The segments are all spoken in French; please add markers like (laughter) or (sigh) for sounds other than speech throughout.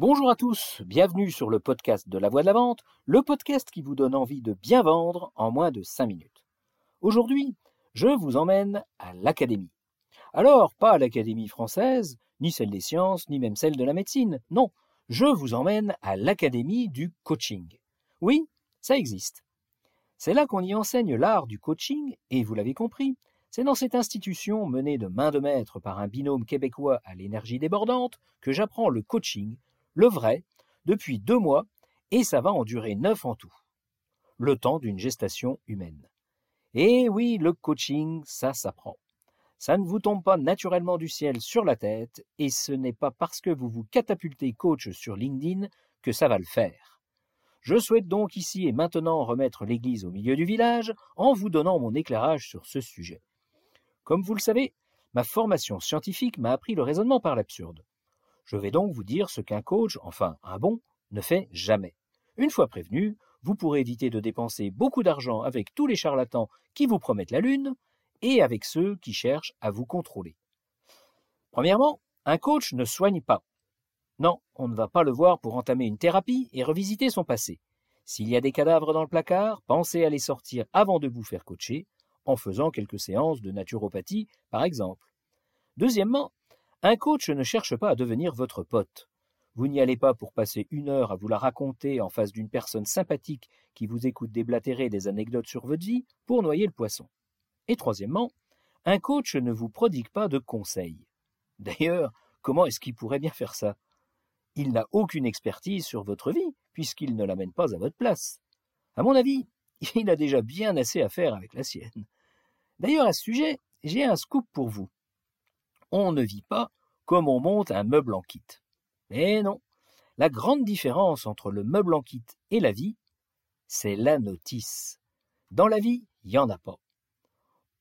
Bonjour à tous, bienvenue sur le podcast de la voix de la vente, le podcast qui vous donne envie de bien vendre en moins de 5 minutes. Aujourd'hui, je vous emmène à l'académie. Alors, pas l'académie française, ni celle des sciences, ni même celle de la médecine, non, je vous emmène à l'académie du coaching. Oui, ça existe. C'est là qu'on y enseigne l'art du coaching, et vous l'avez compris, c'est dans cette institution menée de main de maître par un binôme québécois à l'énergie débordante que j'apprends le coaching le vrai, depuis deux mois, et ça va en durer neuf en tout. Le temps d'une gestation humaine. Et oui, le coaching, ça s'apprend. Ça ne vous tombe pas naturellement du ciel sur la tête, et ce n'est pas parce que vous vous catapultez coach sur LinkedIn que ça va le faire. Je souhaite donc ici et maintenant remettre l'église au milieu du village en vous donnant mon éclairage sur ce sujet. Comme vous le savez, ma formation scientifique m'a appris le raisonnement par l'absurde. Je vais donc vous dire ce qu'un coach, enfin un bon, ne fait jamais. Une fois prévenu, vous pourrez éviter de dépenser beaucoup d'argent avec tous les charlatans qui vous promettent la lune et avec ceux qui cherchent à vous contrôler. Premièrement, un coach ne soigne pas. Non, on ne va pas le voir pour entamer une thérapie et revisiter son passé. S'il y a des cadavres dans le placard, pensez à les sortir avant de vous faire coacher, en faisant quelques séances de naturopathie, par exemple. Deuxièmement, un coach ne cherche pas à devenir votre pote. Vous n'y allez pas pour passer une heure à vous la raconter en face d'une personne sympathique qui vous écoute déblatérer des anecdotes sur votre vie pour noyer le poisson. Et troisièmement, un coach ne vous prodigue pas de conseils. D'ailleurs, comment est-ce qu'il pourrait bien faire ça? Il n'a aucune expertise sur votre vie, puisqu'il ne l'amène pas à votre place. À mon avis, (laughs) il a déjà bien assez à faire avec la sienne. D'ailleurs, à ce sujet, j'ai un scoop pour vous on ne vit pas comme on monte un meuble en kit. Mais non, la grande différence entre le meuble en kit et la vie, c'est la notice. Dans la vie, il n'y en a pas.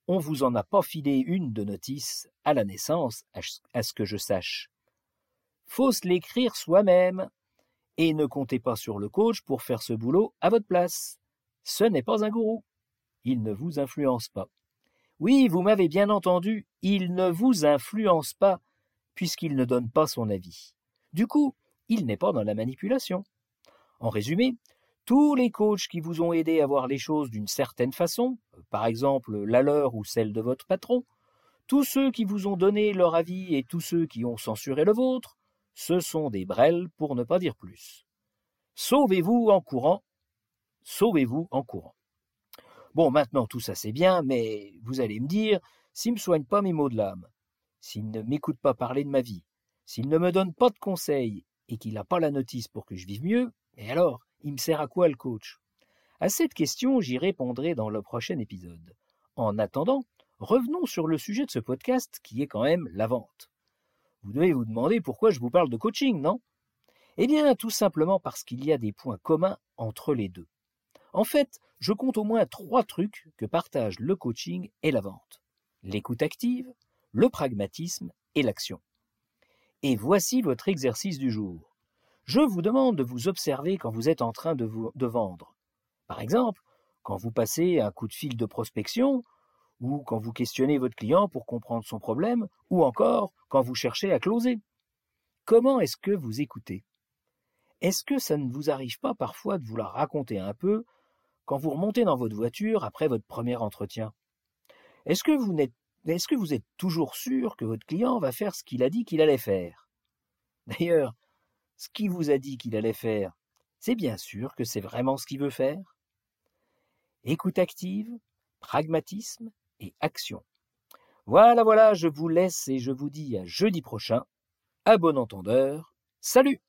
On vous en a pas filé une de notice à la naissance, à ce que je sache. Faut se l'écrire soi-même. Et ne comptez pas sur le coach pour faire ce boulot à votre place. Ce n'est pas un gourou. Il ne vous influence pas. Oui, vous m'avez bien entendu, il ne vous influence pas, puisqu'il ne donne pas son avis. Du coup, il n'est pas dans la manipulation. En résumé, tous les coachs qui vous ont aidé à voir les choses d'une certaine façon, par exemple la leur ou celle de votre patron, tous ceux qui vous ont donné leur avis et tous ceux qui ont censuré le vôtre, ce sont des brels pour ne pas dire plus. Sauvez-vous en courant, sauvez-vous en courant. Bon, maintenant tout ça c'est bien, mais vous allez me dire, s'il ne me soigne pas mes maux de l'âme, s'il ne m'écoute pas parler de ma vie, s'il ne me donne pas de conseils et qu'il n'a pas la notice pour que je vive mieux, et alors, il me sert à quoi le coach? À cette question, j'y répondrai dans le prochain épisode. En attendant, revenons sur le sujet de ce podcast qui est quand même la vente. Vous devez vous demander pourquoi je vous parle de coaching, non? Eh bien, tout simplement parce qu'il y a des points communs entre les deux. En fait, je compte au moins trois trucs que partagent le coaching et la vente. L'écoute active, le pragmatisme et l'action. Et voici votre exercice du jour. Je vous demande de vous observer quand vous êtes en train de, vendre. Par exemple, quand vous passez un coup de fil de prospection, ou quand vous questionnez votre client pour comprendre son problème, ou encore quand vous cherchez à closer. Comment est-ce que vous écoutez? Est-ce que ça ne vous arrive pas parfois de vous la raconter un peu quand vous remontez dans votre voiture après votre premier entretien Est-ce que vous êtes, toujours sûr que votre client va faire ce qu'il a dit qu'il allait faire? D'ailleurs, ce qu'il vous a dit qu'il allait faire, c'est bien sûr que c'est vraiment ce qu'il veut faire? Écoute active, pragmatisme et action. Voilà, voilà, je vous laisse et je vous dis à jeudi prochain. À bon entendeur. Salut